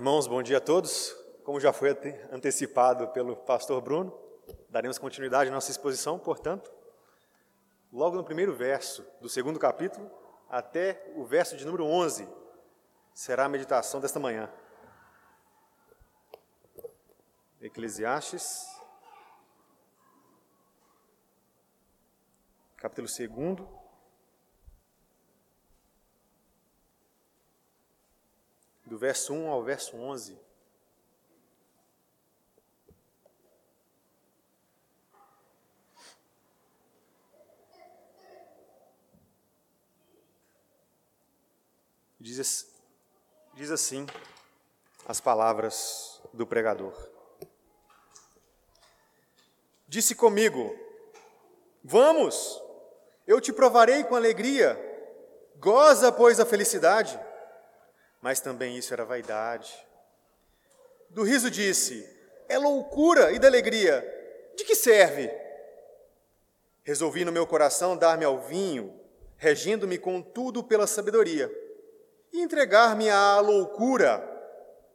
Irmãos, bom dia a todos. Como já foi antecipado pelo pastor Bruno, daremos continuidade à nossa exposição, portanto, logo no primeiro verso do segundo capítulo, até o verso de número 11, será a meditação desta manhã. Eclesiastes, capítulo 2, do verso 1 ao verso 11. Diz, diz assim as palavras do pregador. Disse comigo: Vamos, eu te provarei com alegria, goza, pois, a felicidade mas também isso era vaidade. Do riso disse: É loucura e da alegria, de que serve? Resolvi no meu coração dar-me ao vinho, regindo-me contudo pela sabedoria, e entregar-me à loucura,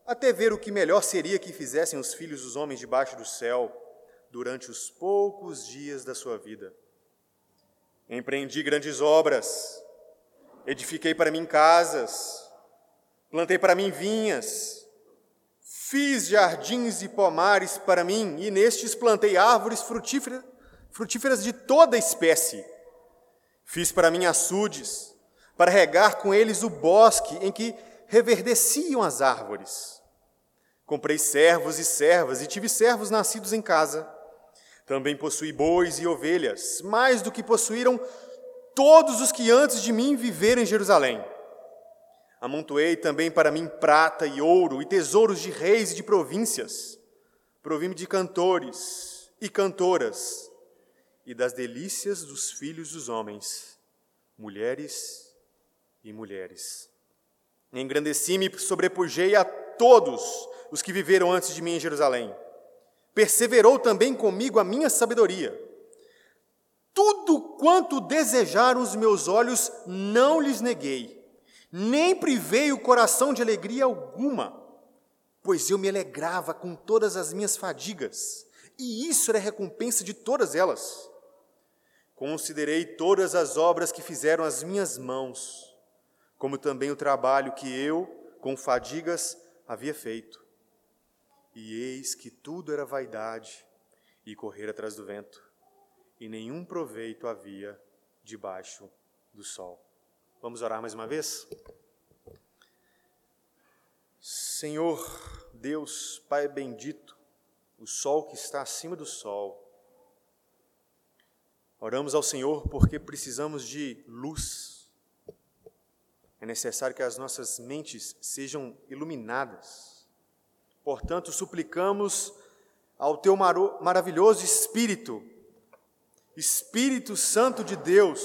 até ver o que melhor seria que fizessem os filhos dos homens debaixo do céu, durante os poucos dias da sua vida. Empreendi grandes obras, edifiquei para mim casas, Plantei para mim vinhas, fiz jardins e pomares para mim, e nestes plantei árvores frutíferas, frutíferas de toda espécie. Fiz para mim açudes, para regar com eles o bosque em que reverdeciam as árvores. Comprei servos e servas, e tive servos nascidos em casa. Também possuí bois e ovelhas, mais do que possuíram todos os que antes de mim viveram em Jerusalém. Amontoei também para mim prata e ouro e tesouros de reis e de províncias. Provi-me de cantores e cantoras e das delícias dos filhos dos homens, mulheres e mulheres. Engrandeci-me e sobrepujei a todos os que viveram antes de mim em Jerusalém. Perseverou também comigo a minha sabedoria. Tudo quanto desejaram os meus olhos, não lhes neguei nem privei o coração de alegria alguma, pois eu me alegrava com todas as minhas fadigas, e isso era recompensa de todas elas. Considerei todas as obras que fizeram as minhas mãos, como também o trabalho que eu, com fadigas, havia feito. E eis que tudo era vaidade e correr atrás do vento, e nenhum proveito havia debaixo do sol. Vamos orar mais uma vez? Senhor Deus, Pai bendito, o sol que está acima do sol, oramos ao Senhor porque precisamos de luz. É necessário que as nossas mentes sejam iluminadas. Portanto, suplicamos ao Teu maravilhoso Espírito, Espírito Santo de Deus,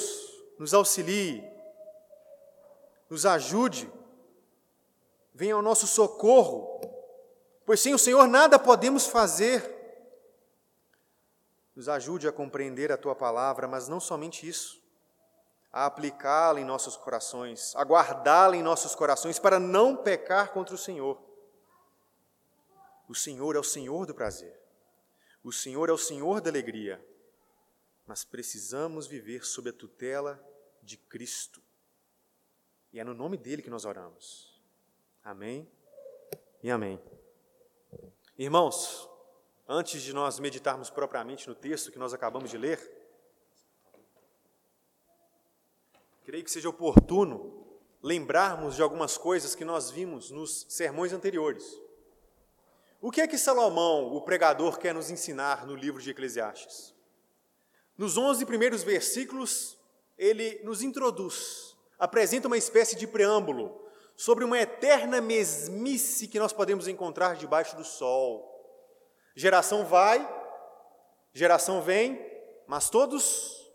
nos auxilie, nos ajude, venha ao nosso socorro, pois sem o Senhor nada podemos fazer. Nos ajude a compreender a tua palavra, mas não somente isso, a aplicá-la em nossos corações, a guardá-la em nossos corações para não pecar contra o Senhor. O Senhor é o Senhor do prazer, o Senhor é o Senhor da alegria, mas precisamos viver sob a tutela de Cristo. E é no nome dele que nós oramos. Amém e amém. Irmãos, antes de nós meditarmos propriamente no texto que nós acabamos de ler, creio que seja oportuno lembrarmos de algumas coisas que nós vimos nos sermões anteriores. O que é que Salomão, o pregador, quer nos ensinar no livro de Eclesiastes? Nos 11 primeiros versículos, ele nos introduz apresenta uma espécie de preâmbulo sobre uma eterna mesmice que nós podemos encontrar debaixo do sol. Geração vai, geração vem, mas todos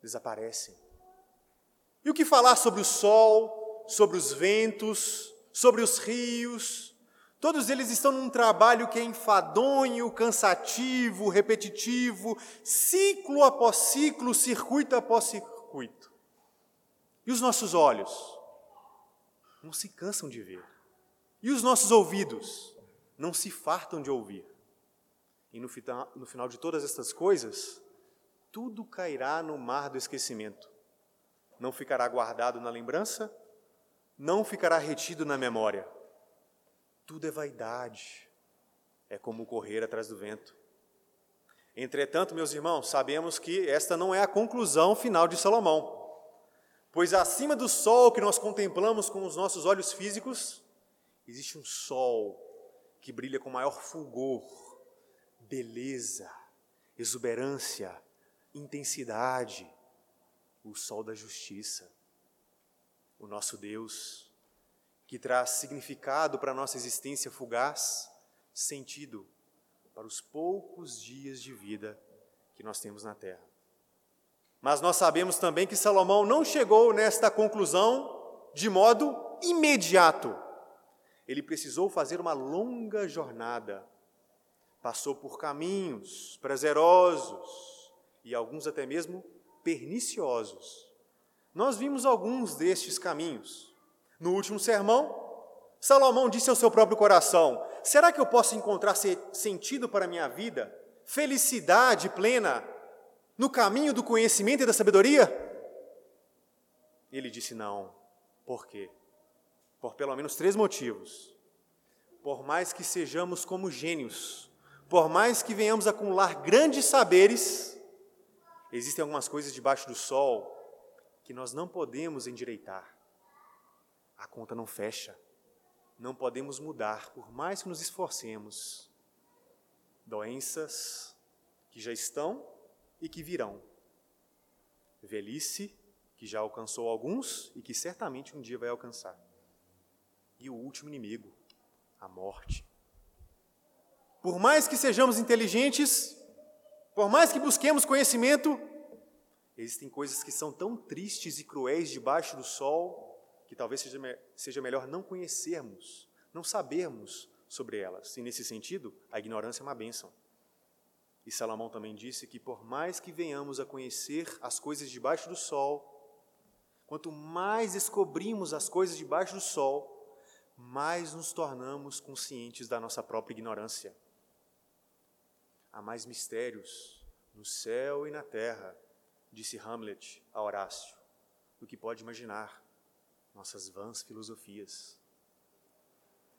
desaparecem. E o que falar sobre o sol, sobre os ventos, sobre os rios? Todos eles estão num trabalho que é enfadonho, cansativo, repetitivo, ciclo após ciclo, circuito após circuito. E os nossos olhos? Não se cansam de ver. E os nossos ouvidos não se fartam de ouvir. E no final, no final de todas estas coisas, tudo cairá no mar do esquecimento. Não ficará guardado na lembrança, não ficará retido na memória. Tudo é vaidade, é como correr atrás do vento. Entretanto, meus irmãos, sabemos que esta não é a conclusão final de Salomão. Pois acima do sol que nós contemplamos com os nossos olhos físicos, existe um sol que brilha com maior fulgor, beleza, exuberância, intensidade, o sol da justiça. O nosso Deus, que traz significado para a nossa existência fugaz, sentido para os poucos dias de vida que nós temos na terra. Mas nós sabemos também que Salomão não chegou nesta conclusão de modo imediato. Ele precisou fazer uma longa jornada. Passou por caminhos prazerosos e alguns até mesmo perniciosos. Nós vimos alguns destes caminhos. No último sermão, Salomão disse ao seu próprio coração: Será que eu posso encontrar sentido para a minha vida, felicidade plena, no caminho do conhecimento e da sabedoria? Ele disse: Não. Por quê? Por pelo menos três motivos. Por mais que sejamos como gênios, por mais que venhamos acumular grandes saberes, existem algumas coisas debaixo do sol que nós não podemos endireitar. A conta não fecha não podemos mudar, por mais que nos esforcemos. Doenças que já estão e que virão. Velhice que já alcançou alguns e que certamente um dia vai alcançar. E o último inimigo, a morte. Por mais que sejamos inteligentes, por mais que busquemos conhecimento, existem coisas que são tão tristes e cruéis debaixo do sol que talvez seja, seja melhor não conhecermos, não sabermos sobre elas. E nesse sentido, a ignorância é uma bênção. E Salomão também disse que por mais que venhamos a conhecer as coisas debaixo do sol, quanto mais descobrimos as coisas debaixo do sol, mais nos tornamos conscientes da nossa própria ignorância. Há mais mistérios no céu e na terra, disse Hamlet a Horácio, do que pode imaginar nossas vãs filosofias.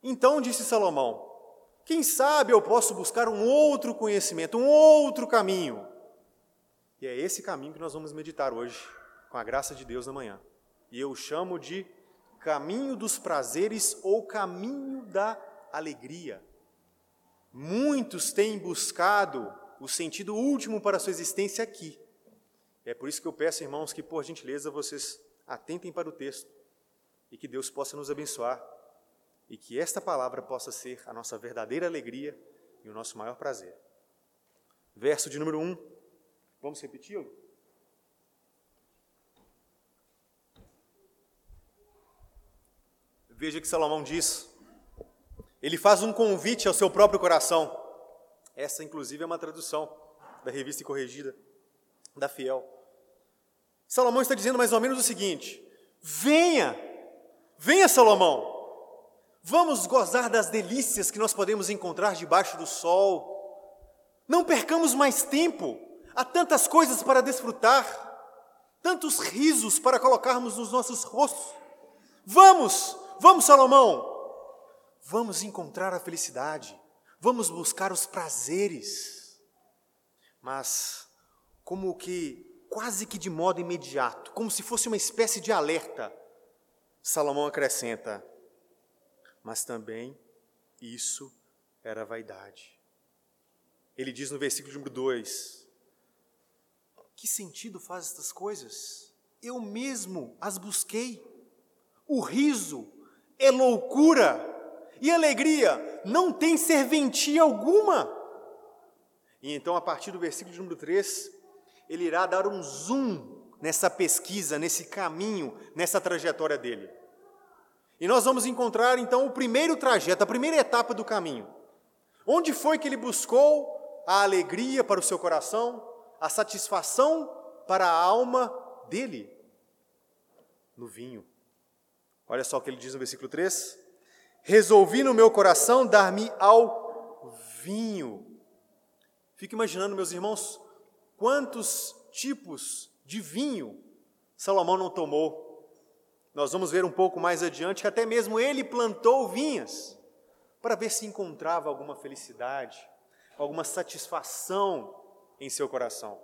Então disse Salomão: Quem sabe eu posso buscar um outro conhecimento, um outro caminho. E é esse caminho que nós vamos meditar hoje, com a graça de Deus na manhã. E eu chamo de caminho dos prazeres ou caminho da alegria. Muitos têm buscado o sentido último para a sua existência aqui. É por isso que eu peço, irmãos, que por gentileza vocês atentem para o texto e que Deus possa nos abençoar e que esta palavra possa ser a nossa verdadeira alegria e o nosso maior prazer. Verso de número 1. Vamos repeti-lo? Veja que Salomão diz. Ele faz um convite ao seu próprio coração. Essa, inclusive, é uma tradução da revista corrigida da Fiel. Salomão está dizendo mais ou menos o seguinte: venha Venha, Salomão, vamos gozar das delícias que nós podemos encontrar debaixo do sol. Não percamos mais tempo, há tantas coisas para desfrutar, tantos risos para colocarmos nos nossos rostos. Vamos, vamos, Salomão, vamos encontrar a felicidade, vamos buscar os prazeres. Mas, como que quase que de modo imediato, como se fosse uma espécie de alerta, Salomão acrescenta: mas também isso era vaidade. Ele diz no versículo número 2: Que sentido faz estas coisas? Eu mesmo as busquei. O riso é loucura e alegria não tem serventia alguma. E então, a partir do versículo número 3, ele irá dar um zoom nessa pesquisa, nesse caminho, nessa trajetória dele. E nós vamos encontrar então o primeiro trajeto, a primeira etapa do caminho. Onde foi que ele buscou a alegria para o seu coração, a satisfação para a alma dele? No vinho. Olha só o que ele diz no versículo 3: resolvi no meu coração dar-me ao vinho. Fico imaginando, meus irmãos, quantos tipos de vinho Salomão não tomou. Nós vamos ver um pouco mais adiante que até mesmo ele plantou vinhas para ver se encontrava alguma felicidade, alguma satisfação em seu coração.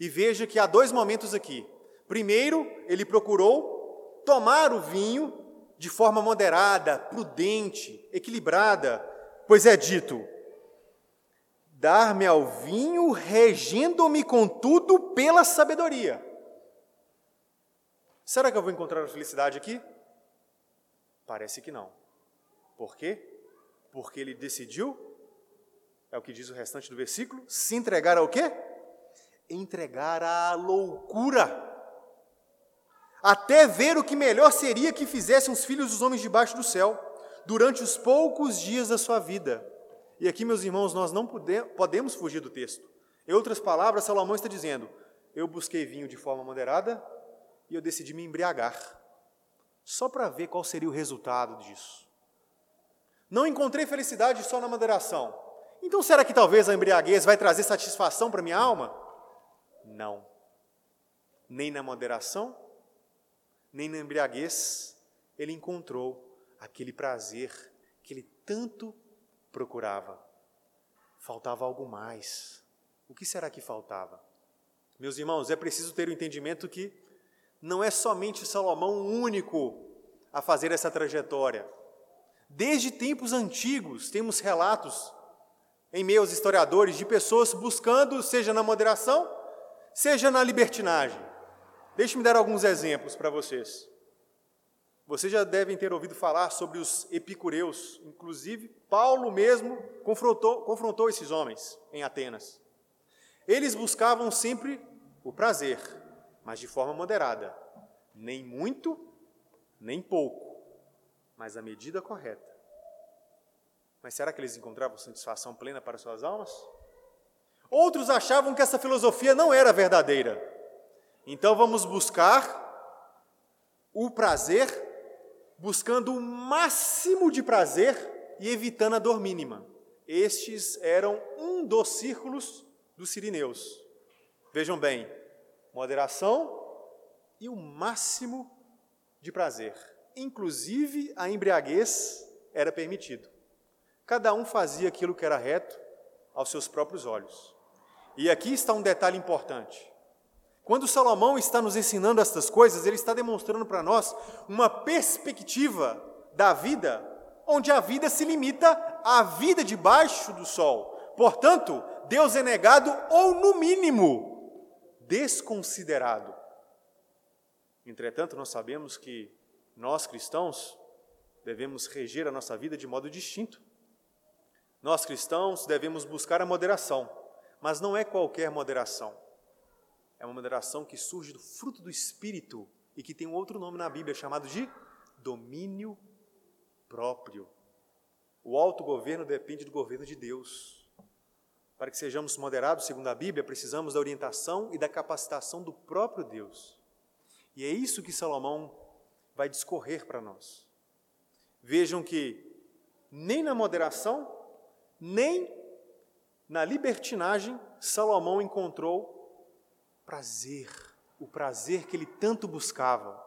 E veja que há dois momentos aqui. Primeiro, ele procurou tomar o vinho de forma moderada, prudente, equilibrada, pois é dito: dar-me ao vinho, regendo-me contudo pela sabedoria. Será que eu vou encontrar a felicidade aqui? Parece que não. Por quê? Porque ele decidiu, é o que diz o restante do versículo, se entregar ao quê? Entregar à loucura até ver o que melhor seria que fizessem os filhos dos homens debaixo do céu, durante os poucos dias da sua vida. E aqui, meus irmãos, nós não podemos fugir do texto. Em outras palavras, Salomão está dizendo: Eu busquei vinho de forma moderada e eu decidi me embriagar, só para ver qual seria o resultado disso. Não encontrei felicidade só na moderação. Então, será que talvez a embriaguez vai trazer satisfação para minha alma? Não. Nem na moderação, nem na embriaguez, ele encontrou aquele prazer que ele tanto procurava. Faltava algo mais. O que será que faltava? Meus irmãos, é preciso ter o entendimento que não é somente Salomão o único a fazer essa trajetória. Desde tempos antigos, temos relatos em meio aos historiadores de pessoas buscando, seja na moderação, seja na libertinagem. Deixe-me dar alguns exemplos para vocês. Vocês já devem ter ouvido falar sobre os epicureus, inclusive Paulo mesmo confrontou, confrontou esses homens em Atenas. Eles buscavam sempre o prazer, mas de forma moderada, nem muito, nem pouco, mas a medida correta. Mas será que eles encontravam satisfação plena para suas almas? Outros achavam que essa filosofia não era verdadeira então vamos buscar o prazer, buscando o máximo de prazer e evitando a dor mínima. Estes eram um dos círculos dos sirineus. Vejam bem, moderação e o máximo de prazer. Inclusive a embriaguez era permitido. Cada um fazia aquilo que era reto aos seus próprios olhos. E aqui está um detalhe importante. Quando Salomão está nos ensinando estas coisas, ele está demonstrando para nós uma perspectiva da vida, onde a vida se limita à vida debaixo do sol. Portanto, Deus é negado ou, no mínimo, desconsiderado. Entretanto, nós sabemos que nós cristãos devemos reger a nossa vida de modo distinto. Nós cristãos devemos buscar a moderação, mas não é qualquer moderação é uma moderação que surge do fruto do Espírito e que tem um outro nome na Bíblia chamado de domínio próprio. O autogoverno depende do governo de Deus. Para que sejamos moderados, segundo a Bíblia, precisamos da orientação e da capacitação do próprio Deus. E é isso que Salomão vai discorrer para nós. Vejam que nem na moderação, nem na libertinagem, Salomão encontrou prazer, o prazer que ele tanto buscava.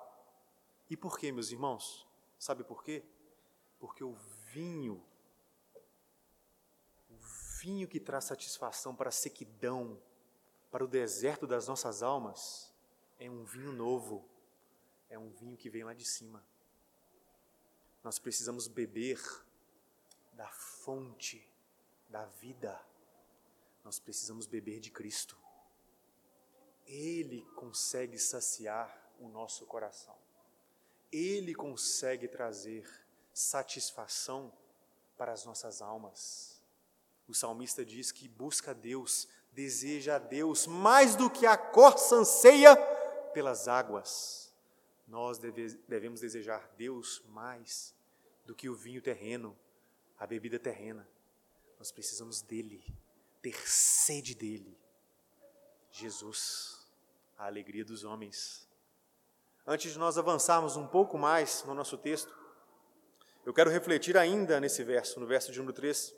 E por quê, meus irmãos? Sabe por quê? Porque o vinho, vinho que traz satisfação para a sequidão, para o deserto das nossas almas, é um vinho novo, é um vinho que vem lá de cima. Nós precisamos beber da fonte da vida, nós precisamos beber de Cristo. Ele consegue saciar o nosso coração. Ele consegue trazer satisfação para as nossas almas. O salmista diz que busca a Deus, deseja a Deus mais do que a corça anseia pelas águas. Nós deve, devemos desejar Deus mais do que o vinho terreno, a bebida terrena. Nós precisamos dele, ter sede dele. Jesus, a alegria dos homens. Antes de nós avançarmos um pouco mais no nosso texto, Eu quero refletir ainda nesse verso, no verso de número 3.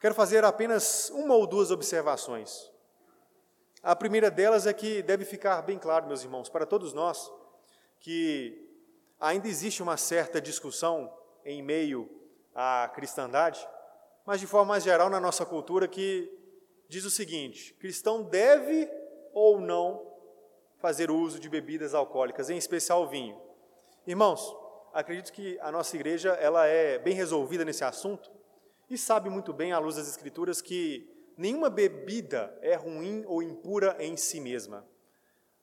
Quero fazer apenas uma ou duas observações. A primeira delas é que deve ficar bem claro, meus irmãos, para todos nós, que ainda existe uma certa discussão em meio à cristandade, mas de forma mais geral na nossa cultura, que diz o seguinte: cristão deve ou não fazer uso de bebidas alcoólicas, em especial vinho. Irmãos, acredito que a nossa igreja ela é bem resolvida nesse assunto e sabe muito bem, à luz das Escrituras, que nenhuma bebida é ruim ou impura em si mesma.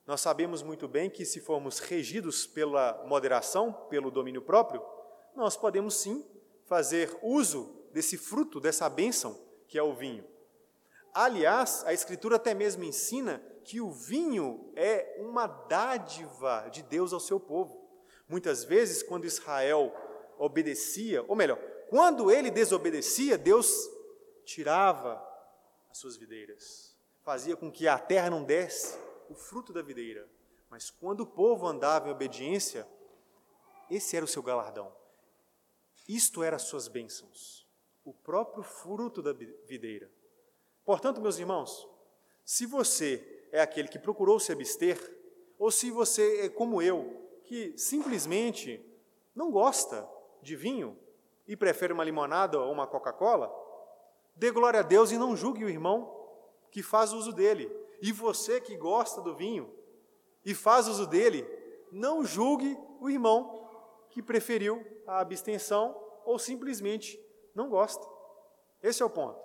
Nós sabemos muito bem que, se formos regidos pela moderação, pelo domínio próprio, nós podemos sim fazer uso desse fruto, dessa bênção que é o vinho. Aliás, a Escritura até mesmo ensina que o vinho é uma dádiva de Deus ao seu povo. Muitas vezes, quando Israel obedecia, ou melhor, quando ele desobedecia, Deus tirava as suas videiras, fazia com que a terra não desse o fruto da videira. Mas quando o povo andava em obediência, esse era o seu galardão. Isto era as suas bênçãos, o próprio fruto da videira. Portanto, meus irmãos, se você é aquele que procurou se abster, ou se você é como eu, que simplesmente não gosta de vinho, e prefere uma limonada ou uma Coca-Cola, dê glória a Deus e não julgue o irmão que faz uso dele. E você que gosta do vinho e faz uso dele, não julgue o irmão que preferiu a abstenção ou simplesmente não gosta. Esse é o ponto.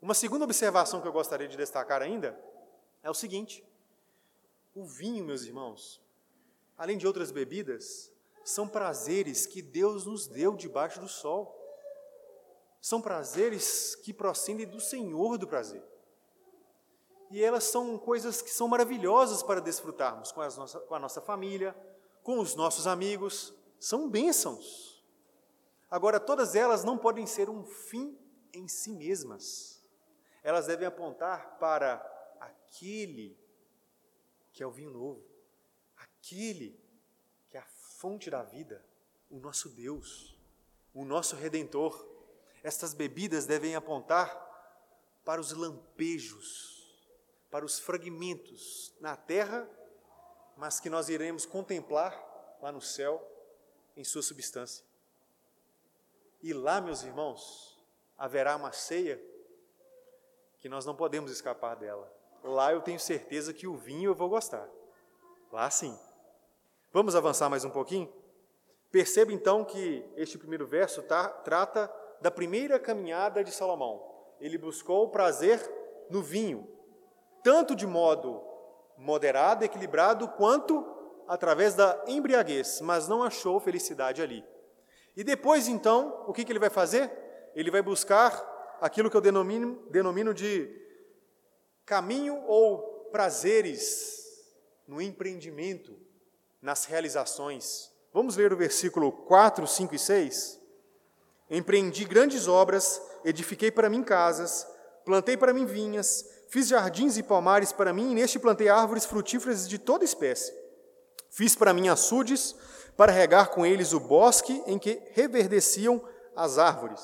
Uma segunda observação que eu gostaria de destacar ainda é o seguinte: o vinho, meus irmãos, além de outras bebidas, são prazeres que Deus nos deu debaixo do sol. São prazeres que procedem do Senhor do prazer. E elas são coisas que são maravilhosas para desfrutarmos com, nossa, com a nossa família, com os nossos amigos. São bênçãos. Agora, todas elas não podem ser um fim em si mesmas. Elas devem apontar para aquele que é o vinho novo, aquele fonte da vida, o nosso Deus, o nosso Redentor. Estas bebidas devem apontar para os lampejos, para os fragmentos na terra, mas que nós iremos contemplar lá no céu em sua substância. E lá, meus irmãos, haverá uma ceia que nós não podemos escapar dela. Lá eu tenho certeza que o vinho eu vou gostar. Lá sim. Vamos avançar mais um pouquinho? Perceba então que este primeiro verso tá, trata da primeira caminhada de Salomão. Ele buscou o prazer no vinho, tanto de modo moderado, equilibrado, quanto através da embriaguez, mas não achou felicidade ali. E depois, então, o que, que ele vai fazer? Ele vai buscar aquilo que eu denomino, denomino de caminho ou prazeres no empreendimento, nas realizações. Vamos ler o versículo 4, 5 e 6? Empreendi grandes obras, edifiquei para mim casas, plantei para mim vinhas, fiz jardins e palmares para mim, e neste plantei árvores frutíferas de toda espécie. Fiz para mim açudes, para regar com eles o bosque em que reverdeciam as árvores.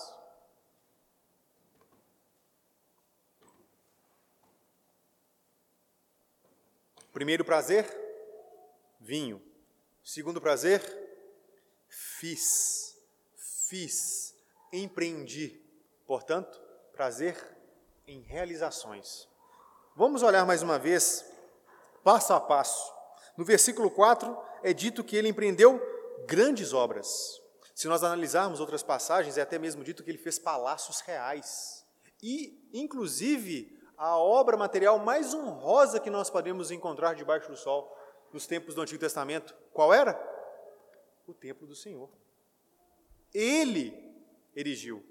Primeiro prazer, vinho. Segundo prazer, fiz, fiz, empreendi. Portanto, prazer em realizações. Vamos olhar mais uma vez, passo a passo. No versículo 4 é dito que ele empreendeu grandes obras. Se nós analisarmos outras passagens, é até mesmo dito que ele fez palácios reais. E, inclusive, a obra material mais honrosa que nós podemos encontrar debaixo do sol nos tempos do Antigo Testamento, qual era? O templo do Senhor. Ele erigiu.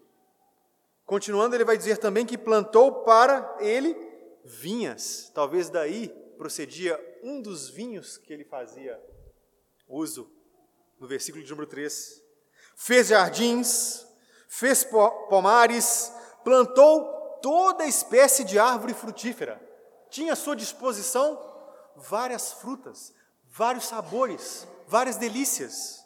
Continuando, ele vai dizer também que plantou para ele vinhas. Talvez daí procedia um dos vinhos que ele fazia uso no versículo de número 3. Fez jardins, fez pomares, plantou toda espécie de árvore frutífera. Tinha à sua disposição várias frutas, vários sabores, várias delícias.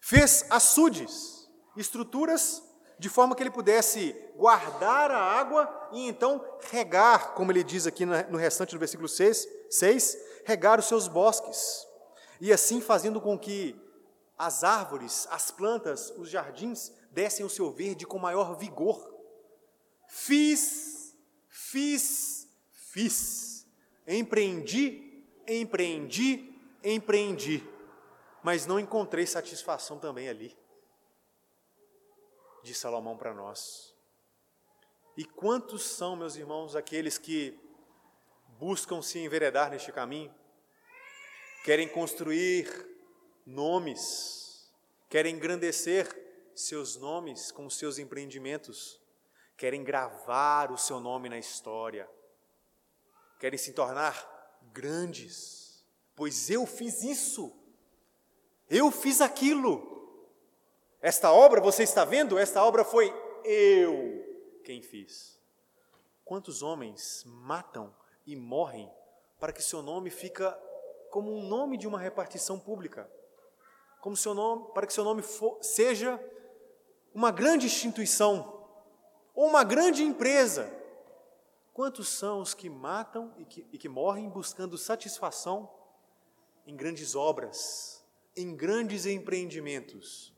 Fez açudes, estruturas, de forma que ele pudesse guardar a água e então regar, como ele diz aqui no restante do versículo 6, 6 regar os seus bosques. E assim fazendo com que as árvores, as plantas, os jardins dessem o seu verde com maior vigor. Fiz, fiz, fiz. Empreendi, empreendi, empreendi mas não encontrei satisfação também ali, de Salomão para nós. E quantos são, meus irmãos, aqueles que buscam se enveredar neste caminho, querem construir nomes, querem engrandecer seus nomes com seus empreendimentos, querem gravar o seu nome na história, querem se tornar grandes, pois eu fiz isso. Eu fiz aquilo. Esta obra, você está vendo? Esta obra foi eu quem fiz. Quantos homens matam e morrem para que seu nome fica como um nome de uma repartição pública? Como seu nome, para que seu nome for, seja uma grande instituição ou uma grande empresa. Quantos são os que matam e que, e que morrem buscando satisfação em grandes obras, em grandes empreendimentos,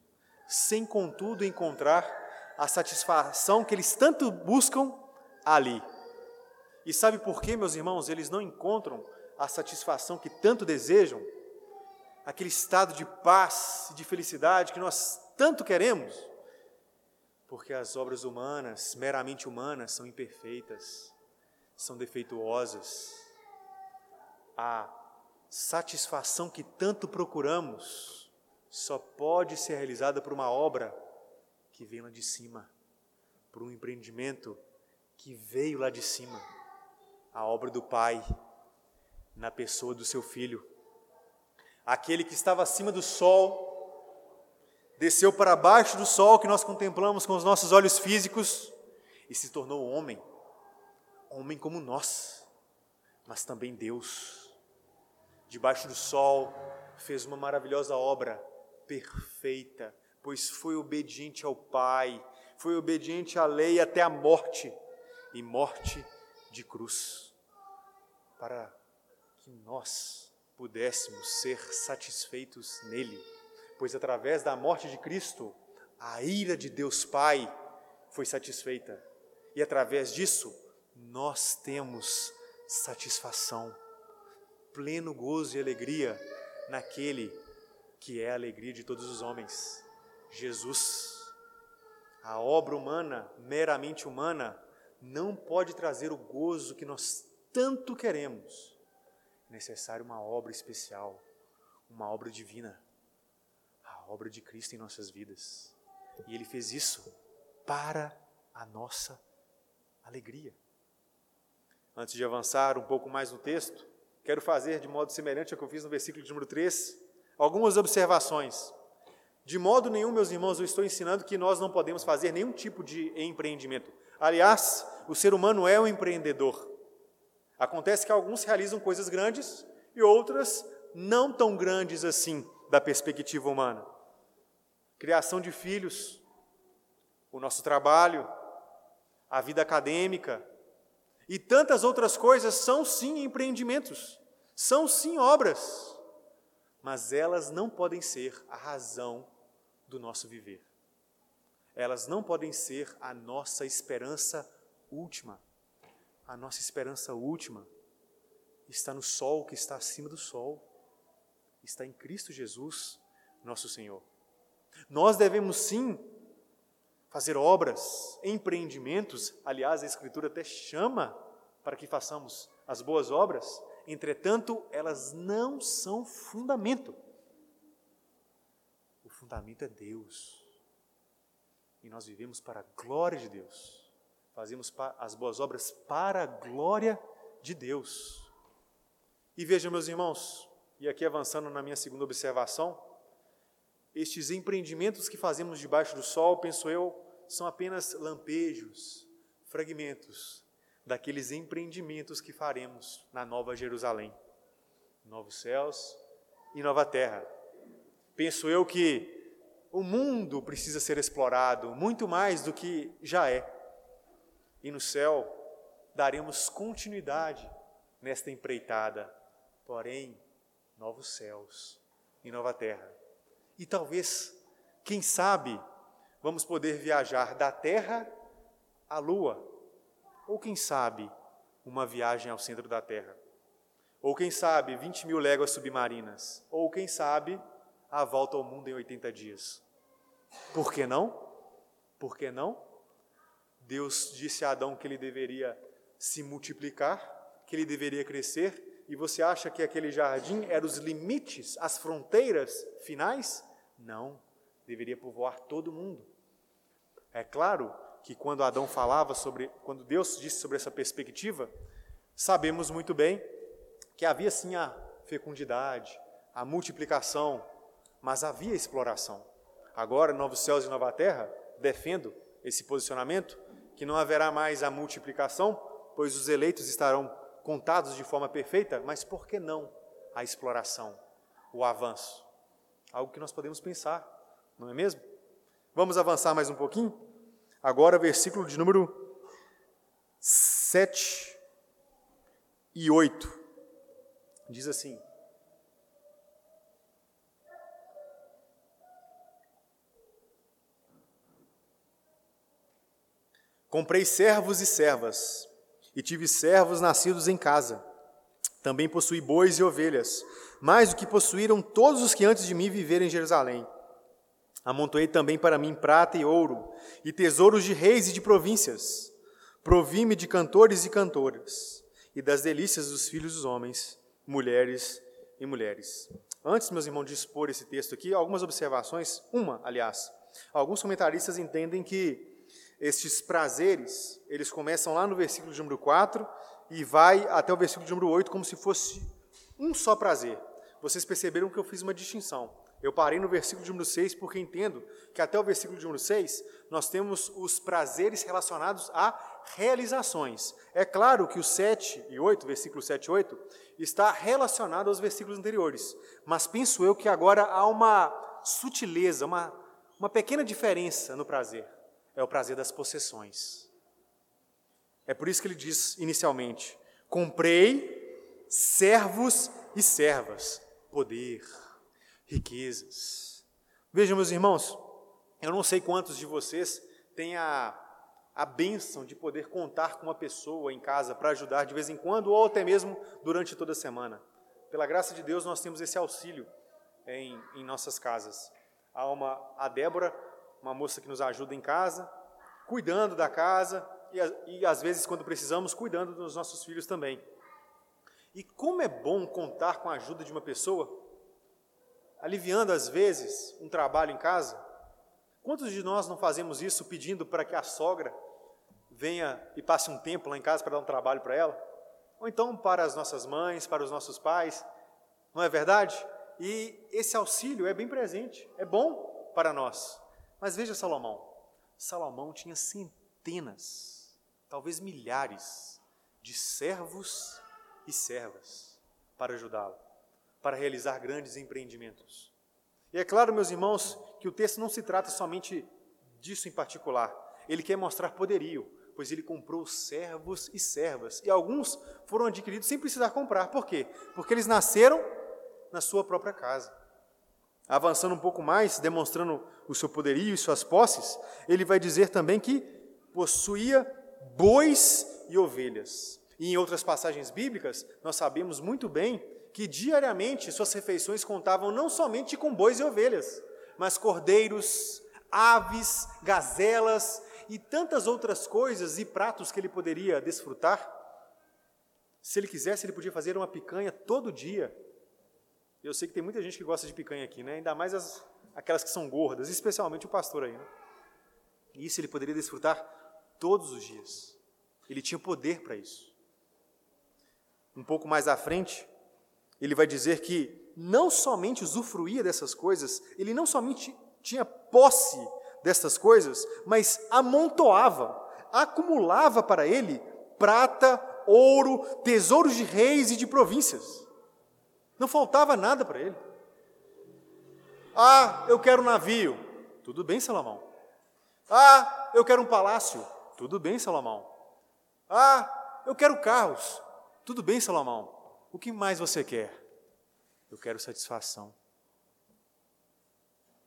sem contudo encontrar a satisfação que eles tanto buscam ali. E sabe por quê, meus irmãos? Eles não encontram a satisfação que tanto desejam, aquele estado de paz e de felicidade que nós tanto queremos, porque as obras humanas, meramente humanas, são imperfeitas, são defeituosas. A satisfação que tanto procuramos só pode ser realizada por uma obra que vem lá de cima, por um empreendimento que veio lá de cima a obra do Pai, na pessoa do seu Filho. Aquele que estava acima do sol, desceu para baixo do sol que nós contemplamos com os nossos olhos físicos e se tornou homem, homem como nós, mas também Deus. Debaixo do sol, fez uma maravilhosa obra, perfeita, pois foi obediente ao Pai, foi obediente à lei até a morte e morte de cruz, para que nós pudéssemos ser satisfeitos nele, pois através da morte de Cristo, a ira de Deus Pai foi satisfeita, e através disso, nós temos satisfação pleno gozo e alegria naquele que é a alegria de todos os homens, Jesus. A obra humana, meramente humana, não pode trazer o gozo que nós tanto queremos. É necessário uma obra especial, uma obra divina, a obra de Cristo em nossas vidas. E Ele fez isso para a nossa alegria. Antes de avançar um pouco mais no texto, quero fazer de modo semelhante ao que eu fiz no versículo de número 3, algumas observações. De modo nenhum, meus irmãos, eu estou ensinando que nós não podemos fazer nenhum tipo de empreendimento. Aliás, o ser humano é um empreendedor. Acontece que alguns realizam coisas grandes e outras não tão grandes assim, da perspectiva humana. Criação de filhos, o nosso trabalho, a vida acadêmica, e tantas outras coisas são sim empreendimentos, são sim obras, mas elas não podem ser a razão do nosso viver. Elas não podem ser a nossa esperança última. A nossa esperança última está no sol que está acima do sol, está em Cristo Jesus, nosso Senhor. Nós devemos sim fazer obras, empreendimentos. Aliás, a Escritura até chama para que façamos as boas obras, entretanto, elas não são fundamento. O fundamento é Deus. E nós vivemos para a glória de Deus. Fazemos as boas obras para a glória de Deus. E vejam, meus irmãos, e aqui avançando na minha segunda observação, estes empreendimentos que fazemos debaixo do sol, penso eu, são apenas lampejos, fragmentos daqueles empreendimentos que faremos na Nova Jerusalém, novos céus e nova terra. Penso eu que O mundo precisa ser explorado muito mais do que já é. E no céu daremos continuidade nesta empreitada, porém, novos céus e nova terra. E talvez, quem sabe, vamos poder viajar da terra à lua, ou quem sabe, uma viagem ao centro da terra. Ou quem sabe, 20 mil léguas submarinas. Ou quem sabe, a volta ao mundo em 80 dias. Por que não? Por que não? Deus disse a Adão que ele deveria se multiplicar, que ele deveria crescer, e você acha que aquele jardim era os limites, as fronteiras finais? Não, deveria povoar todo mundo. É claro que quando Adão falava sobre, quando Deus disse sobre essa perspectiva, sabemos muito bem que havia sim a fecundidade, a multiplicação, mas havia exploração. Agora, novos céus e nova terra, defendo esse posicionamento, que não haverá mais a multiplicação, pois os eleitos estarão contados de forma perfeita, mas por que não a exploração, o avanço? Algo que nós podemos pensar, não é mesmo? Vamos avançar mais um pouquinho? Agora, versículo de número 7 e 8. Diz assim: Comprei servos e servas, e tive servos nascidos em casa. Também possuí bois e ovelhas, mais do que possuíram todos os que antes de mim viveram em Jerusalém. Amontoei também para mim prata e ouro, e tesouros de reis e de províncias. Provi-me de cantores e cantoras, e das delícias dos filhos dos homens mulheres e mulheres. Antes, meus irmãos, de expor esse texto aqui, algumas observações. Uma, aliás. Alguns comentaristas entendem que estes prazeres, eles começam lá no versículo de número 4 e vai até o versículo de número 8 como se fosse um só prazer. Vocês perceberam que eu fiz uma distinção. Eu parei no versículo de número 6 porque entendo que até o versículo de número 6 nós temos os prazeres relacionados a realizações. É claro que o 7 e 8, versículo 7 e 8, está relacionado aos versículos anteriores, mas penso eu que agora há uma sutileza, uma, uma pequena diferença no prazer. É o prazer das possessões. É por isso que ele diz inicialmente: comprei servos e servas, poder, riquezas. Vejam, meus irmãos, eu não sei quantos de vocês têm a a bênção de poder contar com uma pessoa em casa para ajudar de vez em quando ou até mesmo durante toda a semana. Pela graça de Deus, nós temos esse auxílio em, em nossas casas. Há uma, a Débora, uma moça que nos ajuda em casa, cuidando da casa e, e às vezes, quando precisamos, cuidando dos nossos filhos também. E como é bom contar com a ajuda de uma pessoa, aliviando às vezes um trabalho em casa. Quantos de nós não fazemos isso pedindo para que a sogra venha e passe um tempo lá em casa para dar um trabalho para ela, ou então para as nossas mães, para os nossos pais, não é verdade? E esse auxílio é bem presente, é bom para nós. Mas veja Salomão: Salomão tinha centenas, talvez milhares, de servos e servas para ajudá-lo, para realizar grandes empreendimentos. E é claro, meus irmãos, que o texto não se trata somente disso em particular. Ele quer mostrar poderio, pois ele comprou servos e servas, e alguns foram adquiridos sem precisar comprar. Por quê? Porque eles nasceram na sua própria casa. Avançando um pouco mais, demonstrando o seu poderio e suas posses, ele vai dizer também que possuía bois e ovelhas. E em outras passagens bíblicas, nós sabemos muito bem que diariamente suas refeições contavam não somente com bois e ovelhas, mas cordeiros, aves, gazelas e tantas outras coisas e pratos que ele poderia desfrutar. Se ele quisesse, ele podia fazer uma picanha todo dia. Eu sei que tem muita gente que gosta de picanha aqui, né? ainda mais as, aquelas que são gordas, especialmente o pastor aí. Né? E isso ele poderia desfrutar todos os dias. Ele tinha poder para isso. Um pouco mais à frente, ele vai dizer que não somente usufruía dessas coisas, ele não somente tinha posse destas coisas, mas amontoava, acumulava para ele prata, ouro, tesouros de reis e de províncias. Não faltava nada para ele. Ah, eu quero um navio. Tudo bem, Salomão. Ah, eu quero um palácio. Tudo bem, Salomão. Ah, eu quero carros. Tudo bem, Salomão. O que mais você quer? Eu quero satisfação.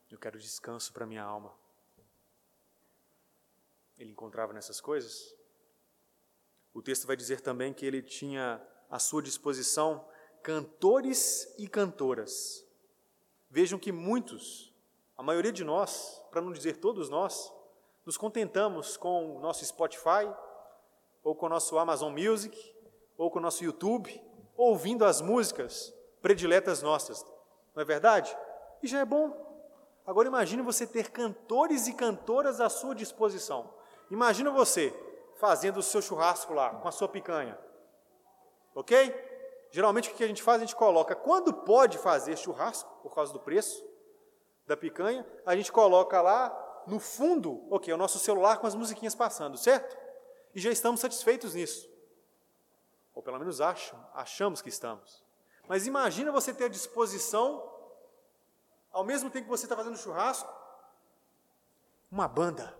Eu quero descanso para minha alma. Ele encontrava nessas coisas? O texto vai dizer também que ele tinha à sua disposição cantores e cantoras. Vejam que muitos, a maioria de nós, para não dizer todos nós, nos contentamos com o nosso Spotify, ou com o nosso Amazon Music, ou com o nosso YouTube, ouvindo as músicas prediletas nossas. Não é verdade? E já é bom. Agora imagine você ter cantores e cantoras à sua disposição. Imagina você fazendo o seu churrasco lá, com a sua picanha. Ok? Geralmente o que a gente faz? A gente coloca, quando pode fazer churrasco, por causa do preço da picanha, a gente coloca lá no fundo, ok, o nosso celular com as musiquinhas passando, certo? E já estamos satisfeitos nisso. Ou pelo menos acham, achamos que estamos. Mas imagina você ter à disposição, ao mesmo tempo que você está fazendo churrasco, uma banda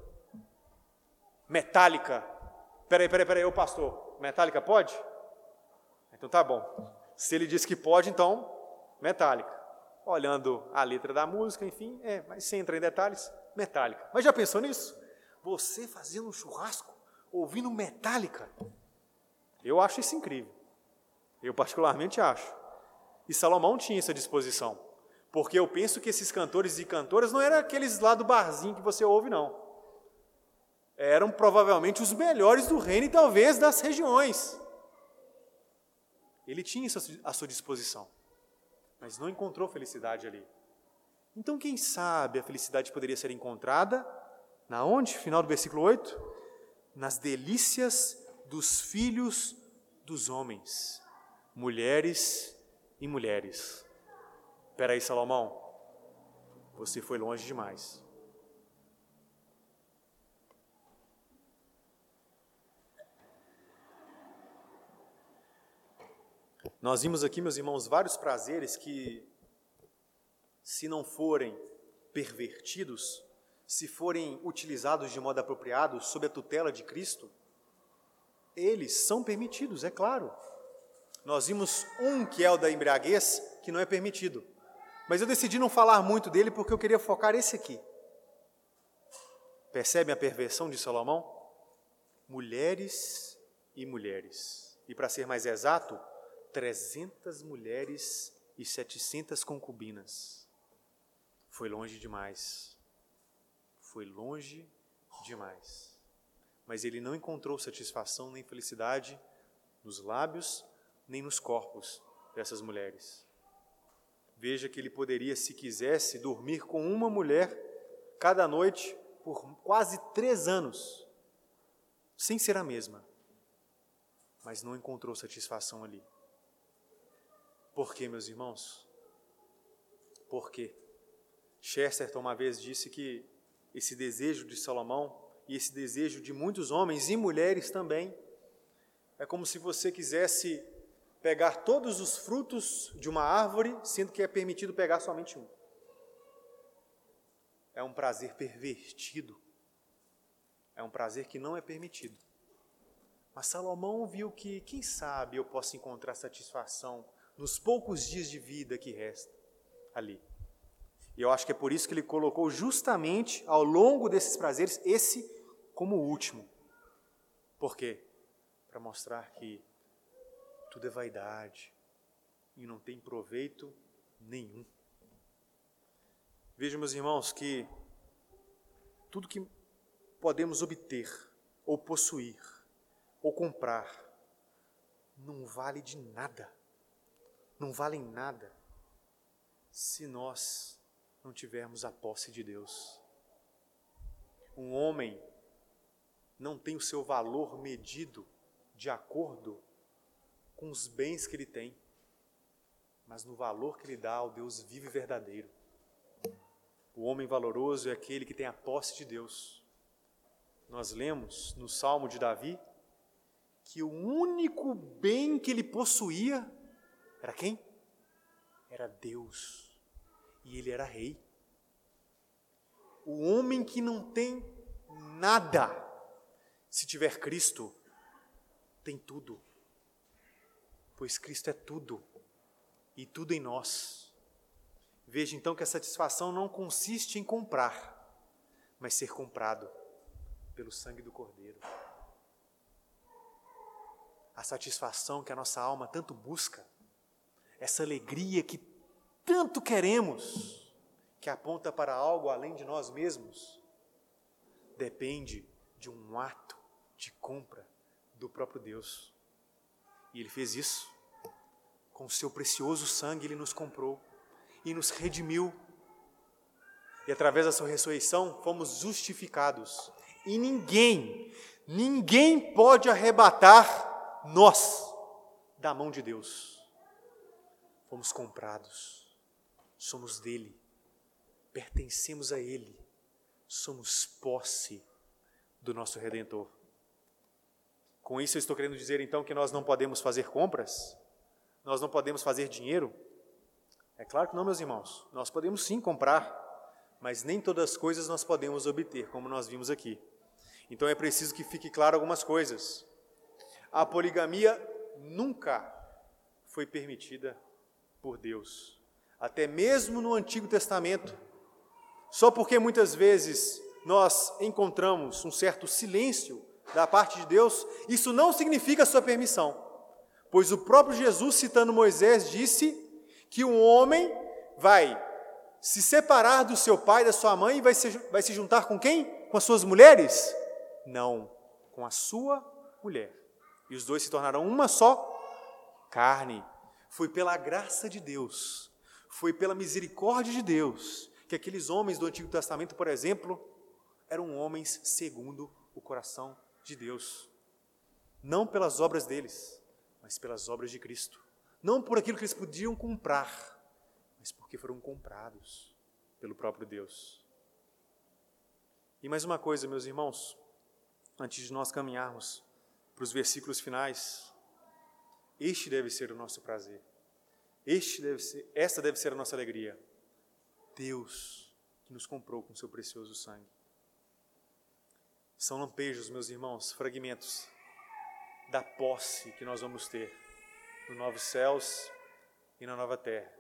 metálica. Peraí, peraí, peraí, ô pastor, metálica pode? Então tá bom. Se ele disse que pode, então, metálica. Olhando a letra da música, enfim, é, mas sem entrar em detalhes, metálica. Mas já pensou nisso? Você fazendo um churrasco, ouvindo metálica? Eu acho isso incrível. Eu particularmente acho. E Salomão tinha essa disposição. Porque eu penso que esses cantores e cantoras não eram aqueles lá do barzinho que você ouve, não. Eram provavelmente os melhores do reino e talvez das regiões. Ele tinha isso à sua disposição, mas não encontrou felicidade ali. Então, quem sabe a felicidade poderia ser encontrada na onde? Final do versículo 8? Nas delícias dos filhos dos homens, mulheres e mulheres. Espera aí, Salomão, você foi longe demais. Nós vimos aqui, meus irmãos, vários prazeres que, se não forem pervertidos, se forem utilizados de modo apropriado, sob a tutela de Cristo, eles são permitidos, é claro. Nós vimos um que é o da embriaguez, que não é permitido. Mas eu decidi não falar muito dele porque eu queria focar esse aqui. Percebem a perversão de Salomão? Mulheres e mulheres. E para ser mais exato, 300 mulheres e 700 concubinas. Foi longe demais. Foi longe demais. Mas ele não encontrou satisfação nem felicidade nos lábios nem nos corpos dessas mulheres. Veja que ele poderia, se quisesse, dormir com uma mulher cada noite por quase três anos, sem ser a mesma, mas não encontrou satisfação ali. Por quê, meus irmãos? Por quê? Chesterton uma vez disse que esse desejo de Salomão e esse desejo de muitos homens e mulheres também é como se você quisesse pegar todos os frutos de uma árvore, sendo que é permitido pegar somente um. É um prazer pervertido. É um prazer que não é permitido. Mas Salomão viu que, quem sabe, eu posso encontrar satisfação nos poucos dias de vida que resta ali. E eu acho que é por isso que ele colocou justamente ao longo desses prazeres esse como o último. Por quê? Para mostrar que tudo é vaidade e não tem proveito nenhum. Vejam, meus irmãos, que tudo que podemos obter, ou possuir, ou comprar, não vale de nada não valem nada se nós não tivermos a posse de Deus. Um homem não tem o seu valor medido de acordo com os bens que ele tem, mas no valor que ele dá ao Deus vivo e verdadeiro. O homem valoroso é aquele que tem a posse de Deus. Nós lemos no Salmo de Davi que o único bem que ele possuía era quem? Era Deus. E ele era rei. O homem que não tem nada, se tiver Cristo, tem tudo. Pois Cristo é tudo e tudo em nós. Veja então que a satisfação não consiste em comprar, mas ser comprado pelo sangue do Cordeiro. A satisfação que a nossa alma tanto busca, essa alegria que tanto queremos, que aponta para algo além de nós mesmos, depende de um ato de compra do próprio Deus. E Ele fez isso. Com o seu precioso sangue, Ele nos comprou e nos redimiu. E através da sua ressurreição, fomos justificados. E ninguém, ninguém pode arrebatar nós da mão de Deus. Fomos comprados, somos dele, pertencemos a Ele, somos posse do nosso Redentor. Com isso, eu estou querendo dizer então que nós não podemos fazer compras, nós não podemos fazer dinheiro. É claro que não, meus irmãos, nós podemos sim comprar, mas nem todas as coisas nós podemos obter, como nós vimos aqui. Então é preciso que fique claro algumas coisas. A poligamia nunca foi permitida por Deus, até mesmo no Antigo Testamento. Só porque muitas vezes nós encontramos um certo silêncio da parte de Deus, isso não significa sua permissão, pois o próprio Jesus, citando Moisés, disse que um homem vai se separar do seu pai, da sua mãe, e vai se, vai se juntar com quem? Com as suas mulheres? Não, com a sua mulher. E os dois se tornarão uma só carne. Foi pela graça de Deus, foi pela misericórdia de Deus, que aqueles homens do Antigo Testamento, por exemplo, eram homens segundo o coração de Deus. Não pelas obras deles, mas pelas obras de Cristo. Não por aquilo que eles podiam comprar, mas porque foram comprados pelo próprio Deus. E mais uma coisa, meus irmãos, antes de nós caminharmos para os versículos finais, este deve ser o nosso prazer. Este deve ser, esta deve ser a nossa alegria. Deus que nos comprou com seu precioso sangue. São lampejos, meus irmãos, fragmentos da posse que nós vamos ter nos novos céus e na nova terra.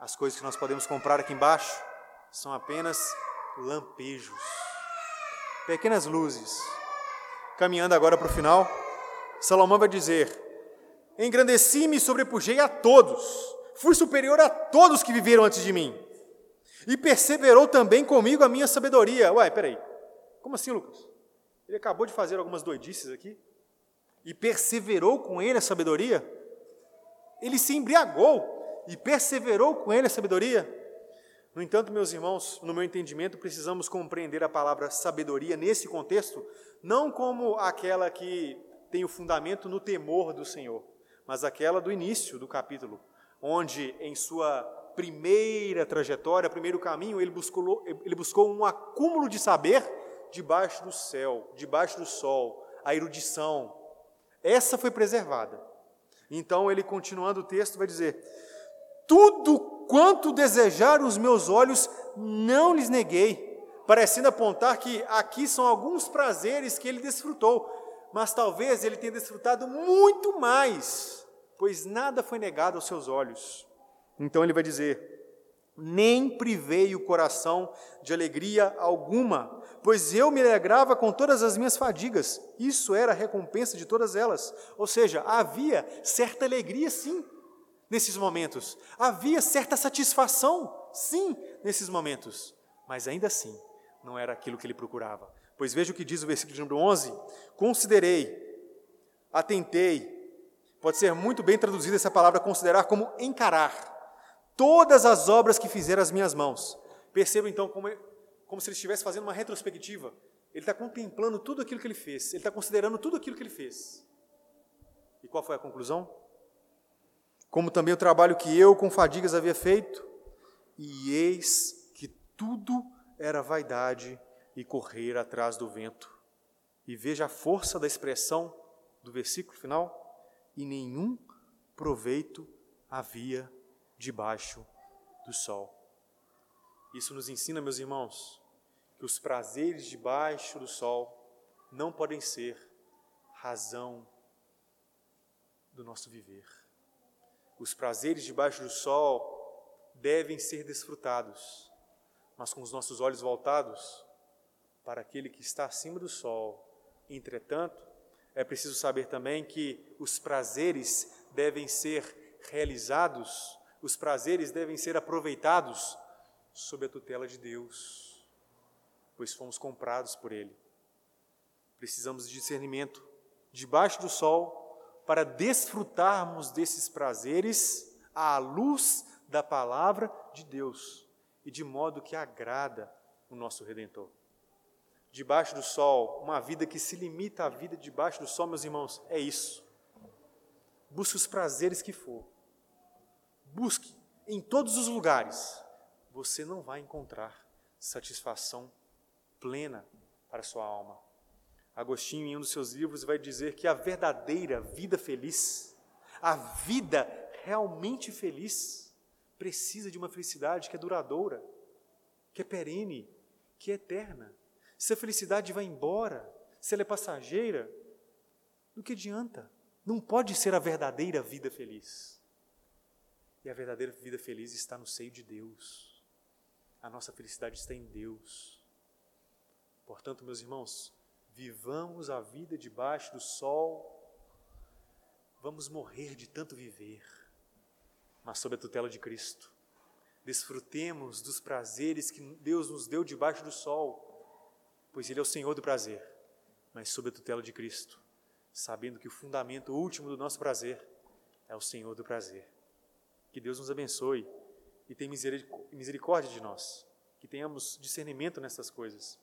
As coisas que nós podemos comprar aqui embaixo são apenas lampejos, pequenas luzes. Caminhando agora para o final, Salomão vai dizer: Engrandeci-me e sobrepujei a todos, fui superior a todos que viveram antes de mim, e perseverou também comigo a minha sabedoria. Uai, peraí, como assim, Lucas? Ele acabou de fazer algumas doidices aqui e perseverou com ele a sabedoria. Ele se embriagou e perseverou com ele a sabedoria. No entanto, meus irmãos, no meu entendimento, precisamos compreender a palavra sabedoria nesse contexto, não como aquela que tem o fundamento no temor do Senhor, mas aquela do início do capítulo, onde em sua primeira trajetória, primeiro caminho, ele buscou, ele buscou um acúmulo de saber debaixo do céu, debaixo do sol, a erudição. Essa foi preservada. Então ele, continuando o texto, vai dizer: Tudo quanto desejaram os meus olhos, não lhes neguei, parecendo apontar que aqui são alguns prazeres que ele desfrutou, mas talvez ele tenha desfrutado muito mais, pois nada foi negado aos seus olhos. Então ele vai dizer: nem privei o coração de alegria alguma, pois eu me alegrava com todas as minhas fadigas. Isso era a recompensa de todas elas. Ou seja, havia certa alegria, sim, nesses momentos. Havia certa satisfação, sim, nesses momentos. Mas ainda assim, não era aquilo que ele procurava. Pois veja o que diz o versículo número 11: Considerei, atentei. Pode ser muito bem traduzida essa palavra considerar como encarar todas as obras que fizeram as minhas mãos. Perceba então como, como se ele estivesse fazendo uma retrospectiva. Ele está contemplando tudo aquilo que ele fez, ele está considerando tudo aquilo que ele fez. E qual foi a conclusão? Como também o trabalho que eu com fadigas havia feito, e eis que tudo era vaidade e correr atrás do vento. E veja a força da expressão do versículo final: e nenhum proveito havia debaixo do sol. Isso nos ensina, meus irmãos, que os prazeres debaixo do sol não podem ser razão do nosso viver. Os prazeres debaixo do sol devem ser desfrutados, mas com os nossos olhos voltados para aquele que está acima do sol. Entretanto, é preciso saber também que os prazeres devem ser realizados, os prazeres devem ser aproveitados sob a tutela de Deus, pois fomos comprados por Ele. Precisamos de discernimento debaixo do sol para desfrutarmos desses prazeres à luz da palavra de Deus e de modo que agrada o nosso Redentor. Debaixo do sol, uma vida que se limita à vida debaixo do sol, meus irmãos, é isso. Busque os prazeres que for. Busque em todos os lugares. Você não vai encontrar satisfação plena para sua alma. Agostinho, em um dos seus livros, vai dizer que a verdadeira vida feliz, a vida realmente feliz, precisa de uma felicidade que é duradoura, que é perene, que é eterna. Se a felicidade vai embora, se ela é passageira, do que adianta? Não pode ser a verdadeira vida feliz. E a verdadeira vida feliz está no seio de Deus. A nossa felicidade está em Deus. Portanto, meus irmãos, vivamos a vida debaixo do sol, vamos morrer de tanto viver, mas sob a tutela de Cristo. Desfrutemos dos prazeres que Deus nos deu debaixo do sol, pois Ele é o Senhor do prazer, mas sob a tutela de Cristo, sabendo que o fundamento último do nosso prazer é o Senhor do prazer. Que Deus nos abençoe e tenha misericórdia de nós, que tenhamos discernimento nessas coisas